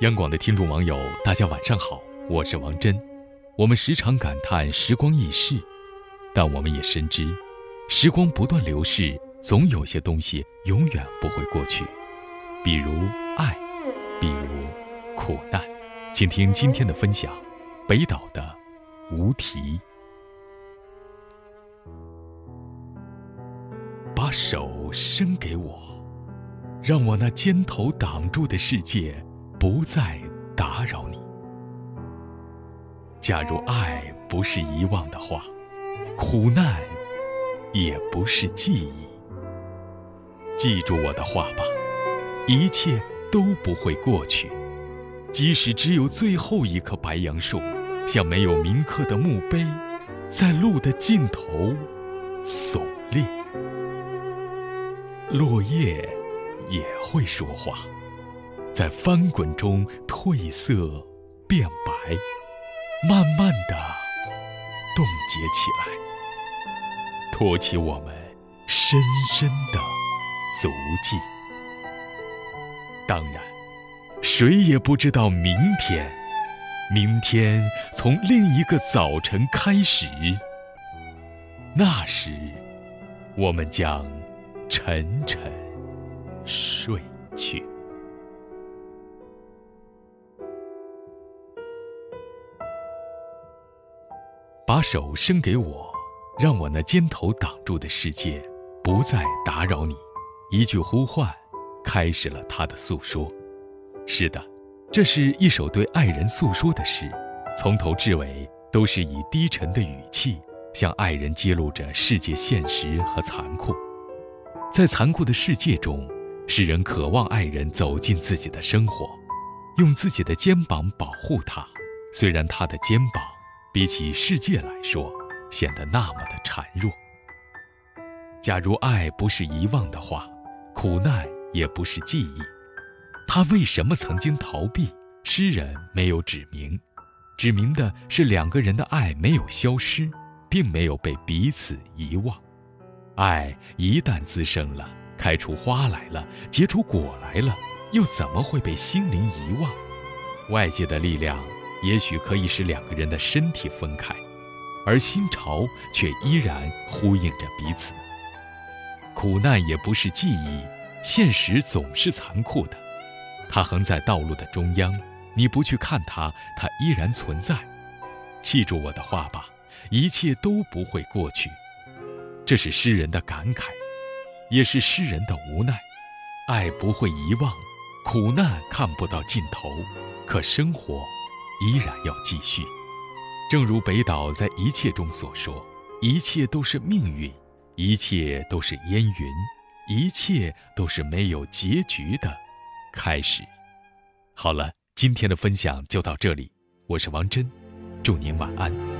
央广的听众网友，大家晚上好，我是王真。我们时常感叹时光易逝，但我们也深知，时光不断流逝，总有些东西永远不会过去，比如爱，比如苦难。请听今天的分享：北岛的无题。把手伸给我，让我那肩头挡住的世界不再打扰你。假如爱不是遗忘的话，苦难也不是记忆。记住我的话吧，一切都不会过去。即使只有最后一棵白杨树，像没有铭刻的墓碑，在路的尽头耸立。落叶也会说话，在翻滚中褪色变白。慢慢的冻结起来，托起我们深深的足迹。当然，谁也不知道明天，明天从另一个早晨开始。那时，我们将沉沉睡去。把手伸给我，让我那肩头挡住的世界不再打扰你。一句呼唤，开始了他的诉说。是的，这是一首对爱人诉说的诗，从头至尾都是以低沉的语气向爱人揭露着世界现实和残酷。在残酷的世界中，诗人渴望爱人走进自己的生活，用自己的肩膀保护他。虽然他的肩膀。比起世界来说，显得那么的孱弱。假如爱不是遗忘的话，苦难也不是记忆，他为什么曾经逃避？诗人没有指明，指明的是两个人的爱没有消失，并没有被彼此遗忘。爱一旦滋生了，开出花来了，结出果来了，又怎么会被心灵遗忘？外界的力量。也许可以使两个人的身体分开，而心潮却依然呼应着彼此。苦难也不是记忆，现实总是残酷的。它横在道路的中央，你不去看它，它依然存在。记住我的话吧，一切都不会过去。这是诗人的感慨，也是诗人的无奈。爱不会遗忘，苦难看不到尽头，可生活。依然要继续，正如北岛在一切中所说：“一切都是命运，一切都是烟云，一切都是没有结局的开始。”好了，今天的分享就到这里，我是王真，祝您晚安。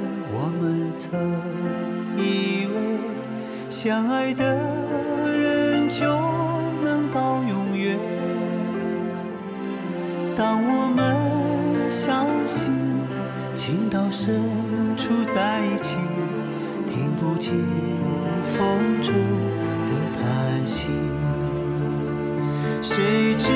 曾以为相爱的人就能到永远，当我们相信情到深处在一起，听不见风中的叹息，谁知